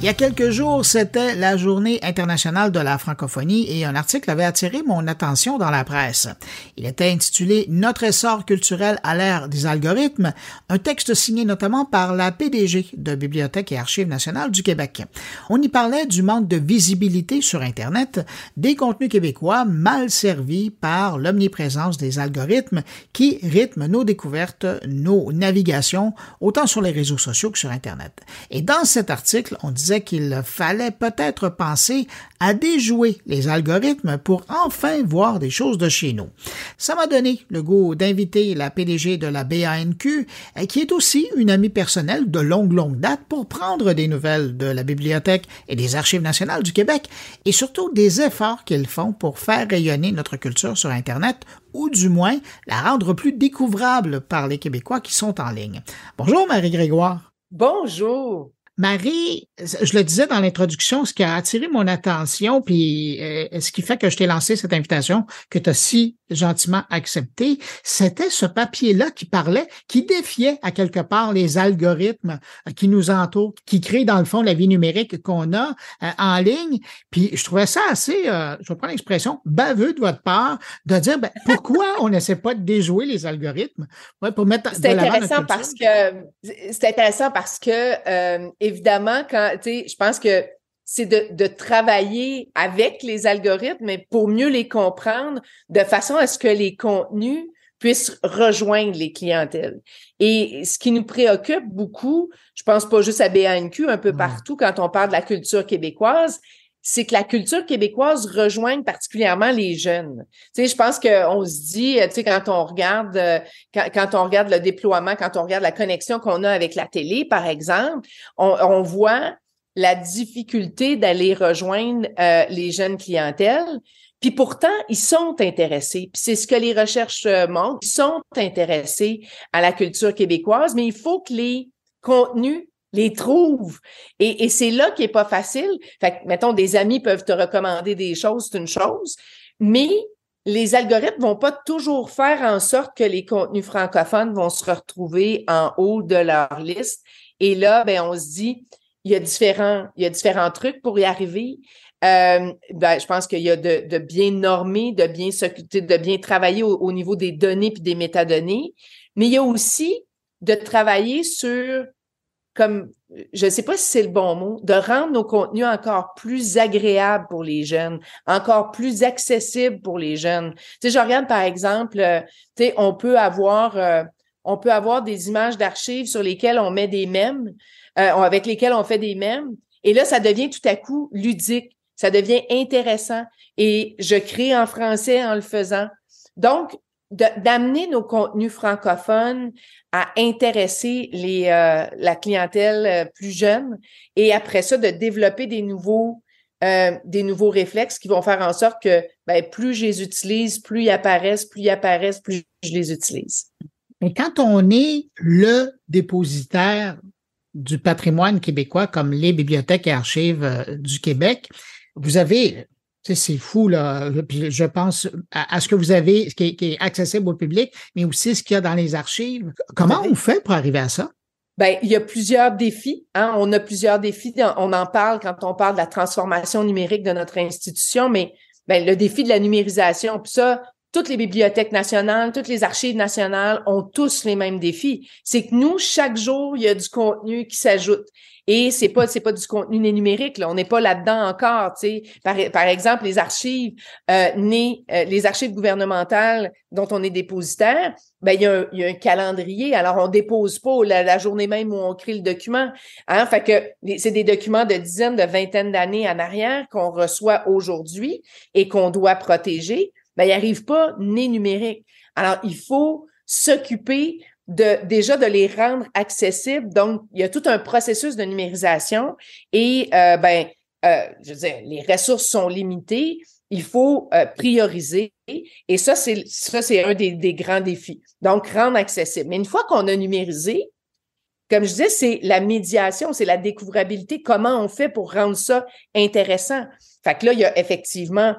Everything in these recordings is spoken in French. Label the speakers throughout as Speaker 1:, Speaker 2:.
Speaker 1: Il y a quelques jours, c'était la journée internationale de la francophonie et un article avait attiré mon attention dans la presse. Il était intitulé Notre essor culturel à l'ère des algorithmes, un texte signé notamment par la PDG de Bibliothèque et Archives nationales du Québec. On y parlait du manque de visibilité sur Internet des contenus québécois mal servis par l'omniprésence des algorithmes qui rythment nos découvertes, nos navigations, autant sur les réseaux sociaux que sur Internet. Et dans cet article, on qu'il fallait peut-être penser à déjouer les algorithmes pour enfin voir des choses de chez nous. Ça m'a donné le goût d'inviter la PDG de la BANQ, qui est aussi une amie personnelle de longue, longue date, pour prendre des nouvelles de la Bibliothèque et des Archives nationales du Québec, et surtout des efforts qu'ils font pour faire rayonner notre culture sur Internet, ou du moins la rendre plus découvrable par les Québécois qui sont en ligne. Bonjour Marie-Grégoire.
Speaker 2: Bonjour.
Speaker 1: Marie, je le disais dans l'introduction, ce qui a attiré mon attention, puis euh, ce qui fait que je t'ai lancé cette invitation, que tu as si gentiment accepté, c'était ce papier-là qui parlait, qui défiait à quelque part les algorithmes euh, qui nous entourent, qui créent dans le fond la vie numérique qu'on a euh, en ligne. Puis je trouvais ça assez, je vais prendre l'expression, baveux de votre part, de dire ben, pourquoi on n'essaie pas de déjouer les algorithmes?
Speaker 2: Pour mettre. C'est intéressant parce que c'est intéressant parce que évidemment, quand, tu sais, je pense que c'est de, de, travailler avec les algorithmes, mais pour mieux les comprendre, de façon à ce que les contenus puissent rejoindre les clientèles. Et ce qui nous préoccupe beaucoup, je pense pas juste à BANQ, un peu partout quand on parle de la culture québécoise, c'est que la culture québécoise rejoigne particulièrement les jeunes. Tu sais, je pense qu'on se dit, tu sais, quand on regarde, euh, quand, on regarde le déploiement, quand on regarde la connexion qu'on a avec la télé, par exemple, on, voit la difficulté d'aller rejoindre euh, les jeunes clientèles. Puis pourtant, ils sont intéressés. Puis c'est ce que les recherches euh, montrent. Ils sont intéressés à la culture québécoise, mais il faut que les contenus les trouvent. Et, c'est là qui est pas facile. Fait que, mettons, des amis peuvent te recommander des choses, c'est une chose, mais les algorithmes vont pas toujours faire en sorte que les contenus francophones vont se retrouver en haut de leur liste. Et là, ben, on se dit, il y a différents, il y a différents trucs pour y arriver. Euh, ben, je pense qu'il y a de, bien normer, de bien s'occuper, de bien travailler au, au, niveau des données puis des métadonnées, mais il y a aussi de travailler sur comme, je ne sais pas si c'est le bon mot, de rendre nos contenus encore plus agréables pour les jeunes, encore plus accessibles pour les jeunes. Tu sais, je regarde par exemple, euh, tu sais, on peut avoir, euh, on peut avoir des images d'archives sur lesquelles on met des mèmes, euh, avec lesquelles on fait des mèmes, et là, ça devient tout à coup ludique, ça devient intéressant, et je crée en français en le faisant. Donc, d'amener nos contenus francophones à intéresser euh, la clientèle euh, plus jeune et après ça, de développer des nouveaux, euh, des nouveaux réflexes qui vont faire en sorte que ben, plus je les utilise, plus ils apparaissent, plus ils apparaissent, plus je les utilise.
Speaker 1: Mais quand on est le dépositaire du patrimoine québécois comme les bibliothèques et archives du Québec, vous avez c'est fou, là. je pense à, ce que vous avez, ce qui est, accessible au public, mais aussi ce qu'il y a dans les archives. Comment on fait pour arriver à ça?
Speaker 2: Ben, il y a plusieurs défis. Hein? On a plusieurs défis. On en parle quand on parle de la transformation numérique de notre institution, mais ben, le défi de la numérisation, puis ça, toutes les bibliothèques nationales, toutes les archives nationales ont tous les mêmes défis. C'est que nous, chaque jour, il y a du contenu qui s'ajoute. Et c'est pas c'est pas du contenu numérique là, on n'est pas là-dedans encore, tu sais. Par, par exemple, les archives euh, euh, les archives gouvernementales dont on est dépositaire, ben il y, a un, calendrier. Alors on dépose pas la, journée même où on crée le document. Hein, fait que c'est des documents de dizaines, de vingtaines d'années en arrière qu'on reçoit aujourd'hui et qu'on doit protéger. Ben il arrive pas né numérique. Alors il faut s'occuper de déjà de les rendre accessibles. Donc, il y a tout un processus de numérisation et euh, ben, euh, je veux dire, les ressources sont limitées. Il faut euh, prioriser et ça c'est ça c'est un des, grands défis. Donc rendre accessible. Mais une fois qu'on a numérisé, comme je disais, c'est la médiation, c'est la découvrabilité. Comment on fait pour rendre ça intéressant Fait que là, il y a effectivement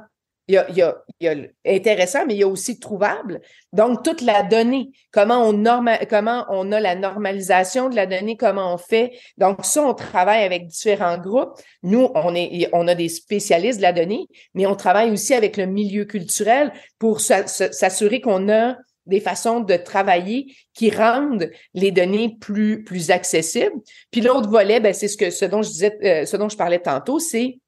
Speaker 2: il y a, intéressant, mais il y a aussi trouvable. Donc, toute la donnée, comment on, comment on a la normalisation de la donnée, comment on fait. Donc, ça, on travaille avec différents groupes. Nous, on, est, on a des spécialistes de la donnée, mais on travaille aussi avec le milieu culturel pour s'assurer qu'on a des façons de travailler qui rendent les données plus, plus accessibles. Puis l'autre volet, ben, c'est ce que ce dont je disais, euh, ce dont je parlais tantôt, c'est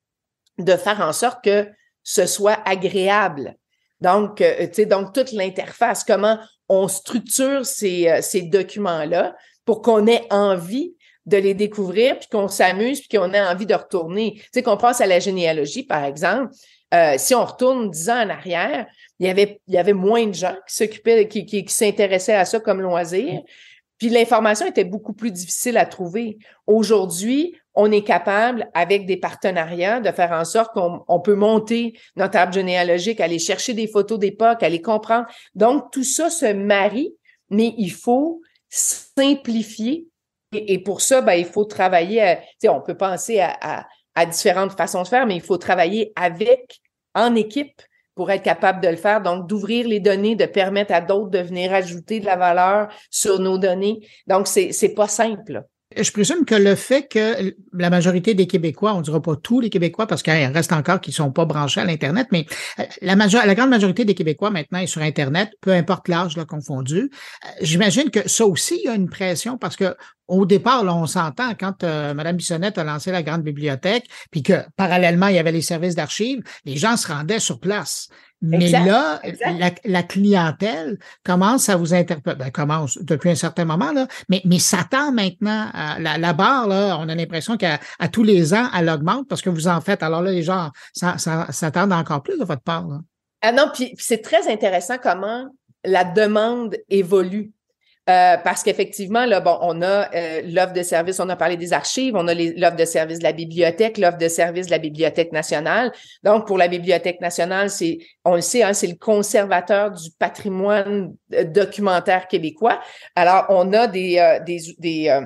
Speaker 2: de faire en sorte que ce soit agréable. Donc, euh, donc toute l'interface, comment on structure ces, euh, ces documents-là pour qu'on ait envie de les découvrir, puis qu'on s'amuse, puis qu'on ait envie de retourner. Tu sais, qu'on passe à la généalogie, par exemple. Euh, si on retourne dix ans en arrière, il y avait, il y avait moins de gens qui s'occupaient, qui, qui, qui s'intéressaient à ça comme loisir. Puis l'information était beaucoup plus difficile à trouver. Aujourd'hui, on est capable, avec des partenariats, de faire en sorte qu'on peut monter notre arbre généalogique, aller chercher des photos d'époque, aller comprendre. Donc, tout ça se marie, mais il faut simplifier. Et, pour ça, ben, il faut travailler. À, on peut penser à, à différentes façons de faire, mais il faut travailler avec, en équipe, pour être capable de le faire. Donc, d'ouvrir les données, de permettre à d'autres de venir ajouter de la valeur sur nos données. Donc, c'est, c'est pas simple.
Speaker 1: Je présume que le fait que la majorité des Québécois, on dira pas tous les Québécois parce qu'il reste encore qui sont pas branchés à l'Internet, mais euh, la, grande majorité des Québécois maintenant est sur Internet, peu importe l'âge là, confondu. Euh, j'imagine que ça aussi, il y a une pression parce que au départ, on s'entend quand euh, Mme Bissonnette a lancé la grande bibliothèque, puis que parallèlement, il y avait les services d'archives, les gens se rendaient sur place. Mais là, la, clientèle commence à vous interpeller, ben, commence depuis un certain moment, là, mais, mais s'attend maintenant à la, barre, là, on a l'impression qu'à tous les ans, elle augmente parce que vous en faites. Alors là, les gens s'attendent encore plus de votre part.
Speaker 2: Ah non, puis c'est très intéressant comment la demande évolue. Euh, parce qu'effectivement, là, bon, on a euh, l'offre de service, on a parlé des archives, on a l'offre de service de la bibliothèque, l'offre de service de la Bibliothèque nationale. Donc, pour la Bibliothèque nationale, c'est, on le sait, hein, c'est le conservateur du patrimoine euh, documentaire québécois. Alors, on a des, des, des,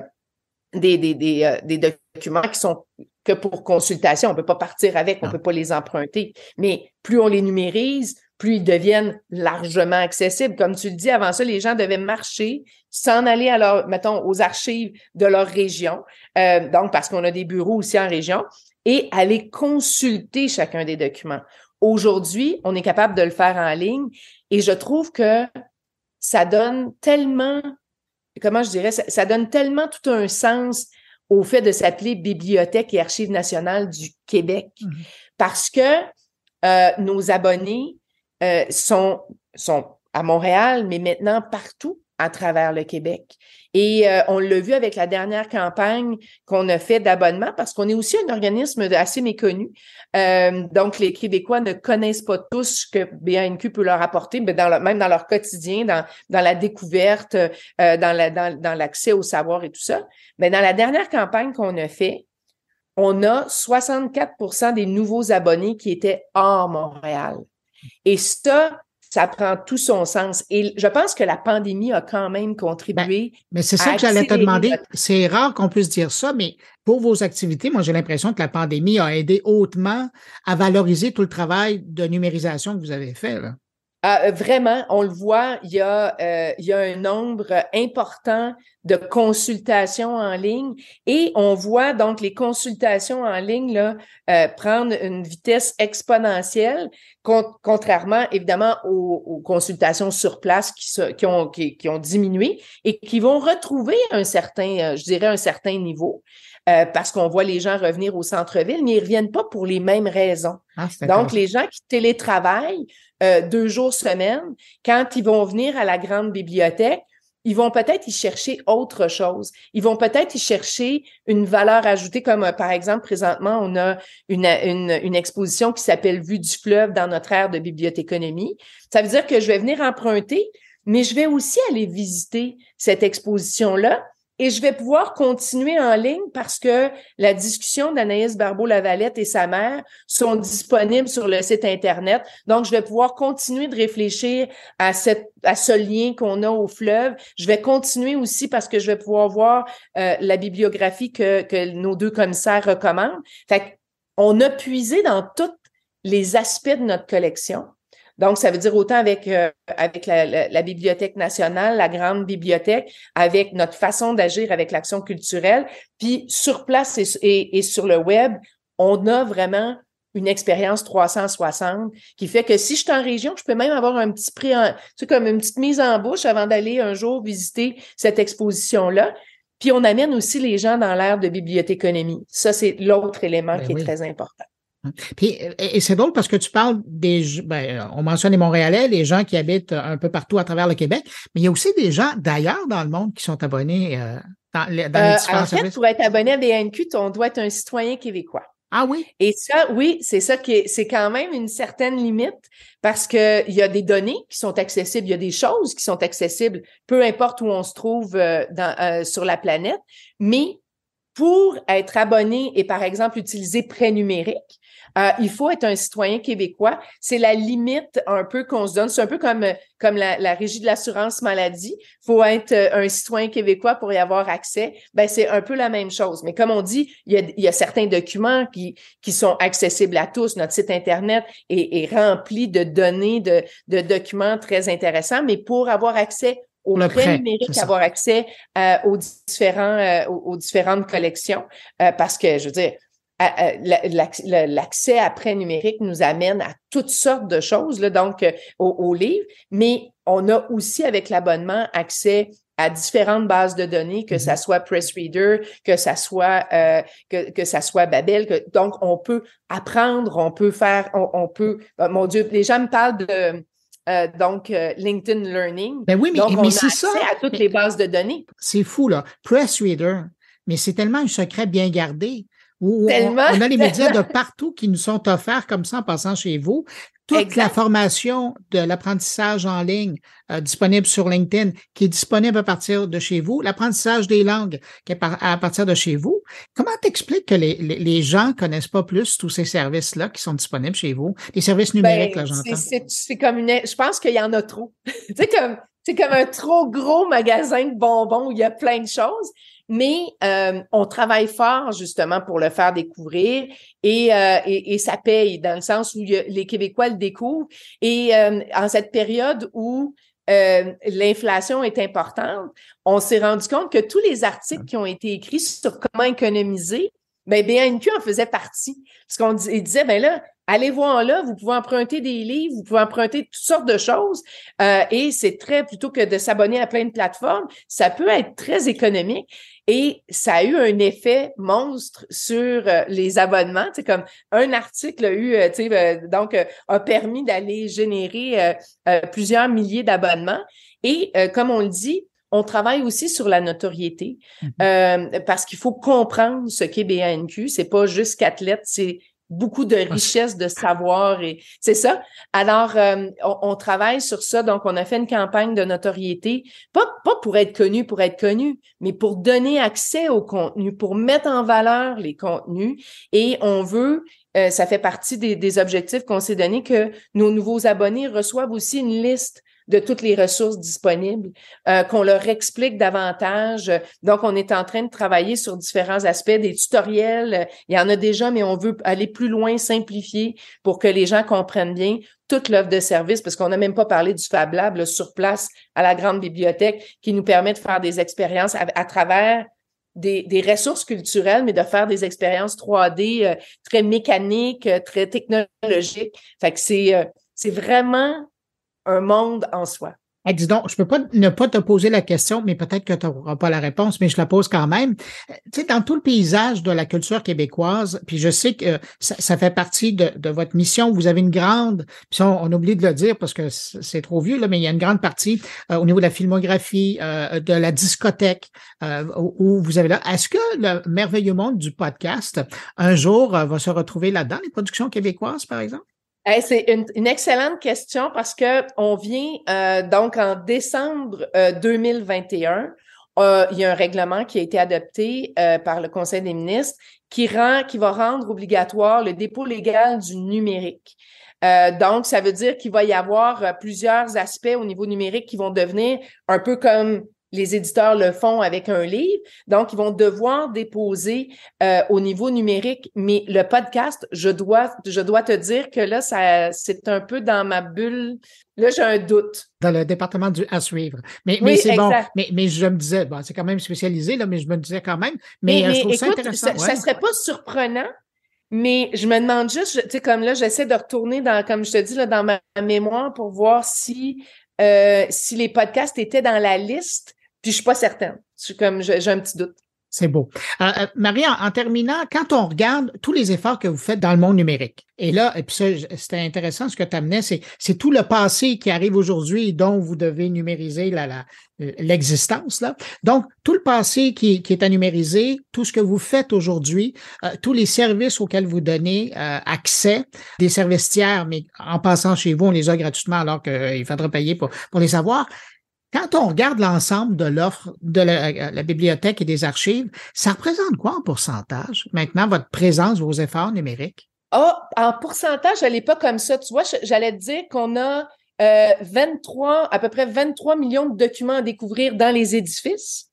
Speaker 2: des, des, des, documents qui sont que pour consultation. On peut pas partir avec, on peut pas les emprunter. Mais plus on les numérise, plus ils deviennent largement accessibles. Comme tu le dis, avant ça, les gens devaient marcher, s'en aller à leur, mettons, aux archives de leur région, euh, donc parce qu'on a des bureaux aussi en région, et aller consulter chacun des documents. Aujourd'hui, on est capable de le faire en ligne et je trouve que ça donne tellement, comment je dirais, ça, donne tellement tout un sens au fait de s'appeler Bibliothèque et Archives nationales du Québec. Mmh parce que euh, nos abonnés euh, sont, à Montréal, mais maintenant partout à travers le Québec. Et euh, on l'a vu avec la dernière campagne qu'on a fait d'abonnement parce qu'on est aussi un organisme assez méconnu. Euh, donc, les Québécois ne connaissent pas tous ce que BANQ peut leur apporter, mais dans même dans leur quotidien, dans, la découverte, dans l'accès au savoir et tout ça. Mais dans la dernière campagne qu'on a fait, on a 64% des nouveaux abonnés qui étaient hors Montréal. Et ça, ça prend tout son sens. Et je pense que la pandémie a quand même contribué.
Speaker 1: Ben, mais c'est ça que j'allais te demander. C'est rare qu'on puisse dire ça, mais pour vos activités, moi, j'ai l'impression que la pandémie a aidé hautement à valoriser tout le travail de numérisation que vous avez fait. Là.
Speaker 2: Ah, euh, vraiment, on le voit, il y, a, euh, il y a un nombre important de consultations en ligne et on voit donc les consultations en ligne là, euh, prendre une vitesse exponentielle, contrairement évidemment aux, consultations sur place qui, qui, ont, qui, qui, ont diminué et qui vont retrouver un certain, je dirais, un certain niveau. parce qu'on voit les gens revenir au centre-ville, mais ils reviennent pas pour les mêmes raisons. Ah, donc, les gens qui télétravaillent euh, deux jours semaine, quand ils vont venir à la grande bibliothèque, ils vont peut-être y chercher autre chose. Ils vont peut-être y chercher une valeur ajoutée, comme euh, par exemple, présentement, on a une, une, une exposition qui s'appelle Vue du fleuve dans notre ère de bibliothéconomie. Ça veut dire que je vais venir emprunter, mais je vais aussi aller visiter cette exposition-là et je vais pouvoir continuer en ligne parce que la discussion d'Anaïs Barbeau-Lavalette et sa mère sont disponibles sur le site Internet. Donc, je vais pouvoir continuer de réfléchir à, ce lien qu'on a au fleuve. Je vais continuer aussi parce que je vais pouvoir voir euh, la bibliographie que, que nos deux commissaires recommandent. Fait on a puisé dans toutes les aspects de notre collection. Donc, ça veut dire autant avec, euh, avec la, Bibliothèque nationale, la grande bibliothèque, avec notre façon d'agir avec l'action culturelle. Puis, sur place et, et, sur le web, on a vraiment une expérience 360 qui fait que si je suis en région, je peux même avoir un petit prix, en, tu comme une petite mise en bouche avant d'aller un jour visiter cette exposition-là. Puis on amène aussi les gens dans l'ère de bibliothéconomie. Ça, c'est l'autre élément ben qui est très important.
Speaker 1: Puis, et c'est drôle parce que tu parles des, ben, on mentionne les Montréalais, les gens qui habitent un peu partout à travers le Québec, mais il y a aussi des gens d'ailleurs dans le monde qui sont abonnés euh, dans, les, dans les
Speaker 2: euh, différents en fait, pour être abonné à BNQ, on doit être un citoyen québécois.
Speaker 1: Ah oui?
Speaker 2: Et ça, oui, c'est ça qui est, c'est quand même une certaine limite parce que il y a des données qui sont accessibles, il y a des choses qui sont accessibles, peu importe où on se trouve euh, dans, sur la planète, mais pour être abonné et par exemple utiliser prêt numérique, euh, il faut être un citoyen québécois. C'est la limite un peu qu'on se donne. C'est un peu comme, comme la, la régie de l'assurance maladie. Il faut être euh, un citoyen québécois pour y avoir accès. Ben, c'est un peu la même chose. Mais comme on dit, il y a, il y a certains documents qui, qui sont accessibles à tous. Notre site Internet est, est rempli de données, de, de documents très intéressants. Mais pour avoir accès au prêt, numérique, avoir accès euh, aux différents euh, aux, différentes collections euh, parce que je veux dire l'accès prêt numérique nous amène à toutes sortes de choses, là, donc aux, livres, mais on a aussi avec l'abonnement accès à différentes bases de données, que ça mm-hmm. soit PressReader, que ça soit que, que ça soit Babel, que donc on peut apprendre, on peut faire, on, on peut, mon Dieu, les gens me parlent de donc LinkedIn Learning.
Speaker 1: Ben oui, mais,
Speaker 2: donc,
Speaker 1: mais c'est ça.
Speaker 2: à toutes les bases de données.
Speaker 1: C'est fou là, PressReader, mais c'est tellement un secret bien gardé. Où on, a les médias de partout qui nous sont offerts comme ça en passant chez vous toute la formation de l'apprentissage en ligne euh, disponible sur LinkedIn, qui est disponible à partir de chez vous, l'apprentissage des langues qui est à partir de chez vous. Comment t'expliques que les, les, les, gens connaissent pas plus tous ces services-là qui sont disponibles chez vous, les services ben, numériques, là, j'entends?
Speaker 2: C'est comme une, je pense qu'il y en a trop. c'est comme, c'est comme un trop gros magasin de bonbons où il y a plein de choses mais euh, on travaille fort justement pour le faire découvrir et, euh, et, ça paye dans le sens où les Québécois le découvrent. Et euh, en cette période où l'inflation est importante, on s'est rendu compte que tous les articles qui ont été écrits sur comment économiser, ben BNQ en faisait partie. Parce qu'on disait, ben là, allez voir là, vous pouvez emprunter des livres, vous pouvez emprunter toutes sortes de choses. Euh, et c'est très, plutôt que de s'abonner à plein de plateformes, ça peut être très économique. Et ça a eu un effet monstre sur euh, les abonnements. C'est comme un article a eu, euh, tu sais, donc a permis d'aller générer plusieurs milliers d'abonnements. Et comme on le dit, on travaille aussi sur la notoriété mm-hmm. parce qu'il faut comprendre ce qu'est BANQ. C'est pas juste qu'athlète, c'est beaucoup de richesse de savoir et c'est ça. Alors, euh, on, travaille sur ça. Donc, on a fait une campagne de notoriété, pas, pas pour être connu, pour être connu, mais pour donner accès au contenu, pour mettre en valeur les contenus. Et on veut, euh, ça fait partie des, des objectifs qu'on s'est donné, que nos nouveaux abonnés reçoivent aussi une liste de toutes les ressources disponibles, euh, qu'on leur explique davantage. Donc, on est en train de travailler sur différents aspects, des tutoriels. Il y en a déjà, mais on veut aller plus loin, simplifier pour que les gens comprennent bien toute l'offre de service, parce qu'on n'a même pas parlé du Fab Lab sur place à la grande bibliothèque qui nous permet de faire des expériences à, travers des, des, ressources culturelles, mais de faire des expériences 3D euh, très mécaniques, euh, très technologiques. Fait c'est, c'est vraiment un monde en soi.
Speaker 1: Eh, dis donc, je peux pas ne pas te poser la question, mais peut-être que tu n'auras pas la réponse, mais je la pose quand même. Tu sais, dans tout le paysage de la culture québécoise, puis je sais que ça, fait partie de, votre mission. Vous avez une grande, puis on, oublie de le dire parce que c'est trop vieux, là, mais il y a une grande partie euh, au niveau de la filmographie, euh, de la discothèque, euh, où vous avez là. Est-ce que le merveilleux monde du podcast, un jour, va se retrouver là-dedans, les productions québécoises, par exemple?
Speaker 2: C'est une, excellente question parce que on vient euh, donc en décembre 2021. Euh, euh, il y a un règlement qui a été adopté par le Conseil des ministres qui rend, qui va rendre obligatoire le dépôt légal du numérique. donc, ça veut dire qu'il va y avoir plusieurs aspects au niveau numérique qui vont devenir un peu comme les éditeurs le font avec un livre. Donc, ils vont devoir déposer euh, au niveau numérique. Mais le podcast, je dois, je dois te dire que là, ça, c'est un peu dans ma bulle. Là, j'ai un doute.
Speaker 1: Dans le département du à suivre. Mais, mais c'est bon. Mais, mais je me disais, bon, c'est quand même spécialisé, là, mais je me disais quand même. Mais, euh, je trouve ça intéressant.
Speaker 2: Ça, serait pas surprenant mais je me demande juste, tu sais, comme là, j'essaie de retourner dans, comme je te dis, là, dans ma mémoire pour voir si, euh, si les podcasts étaient dans la liste. Puis je suis pas certaine. Je comme j'ai un petit doute.
Speaker 1: C'est beau. Euh, euh, Marie, en, terminant, quand on regarde tous les efforts que vous faites dans le monde numérique, et là, et puis c'était intéressant ce que tu amenais, c'est, tout le passé qui arrive aujourd'hui dont vous devez numériser la, la, l'existence. Là. Donc, tout le passé qui, qui, est à numériser, tout ce que vous faites aujourd'hui, euh, tous les services auxquels vous donnez euh, accès, des services tiers, mais en passant chez vous, on les a gratuitement alors qu'il faudra payer pour, pour les avoir. Quand on regarde l'ensemble de l'offre de la, bibliothèque et des archives, ça représente quoi en pourcentage maintenant, votre présence, vos efforts numériques?
Speaker 2: Ah, en pourcentage, elle n'est pas comme ça. Tu vois, j'allais te dire qu'on a 23, euh, à peu près 23 millions de documents à découvrir dans les édifices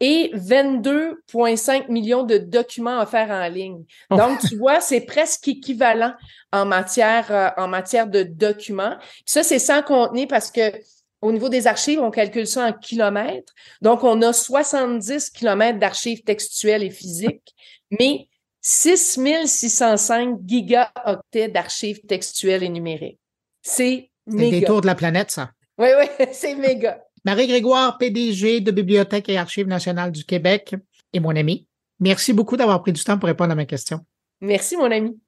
Speaker 2: et 22,5 millions de documents offerts en ligne. Oh. Donc, tu vois, c'est presque équivalent en matière, euh, en matière de documents. ça, c'est sans contenir parce que au niveau des archives, on calcule ça en kilomètres. Donc, on a 70 kilomètres d'archives textuelles et physiques, mais 6605 gigaoctets d'archives textuelles et numériques. C'est méga.
Speaker 1: des tours de la planète, ça.
Speaker 2: Oui, oui, c'est méga.
Speaker 1: Marie Grégoire, PDG de Bibliothèque et Archives nationales du Québec et mon ami. Merci beaucoup d'avoir pris du temps pour répondre à mes questions.
Speaker 2: Merci, mon ami.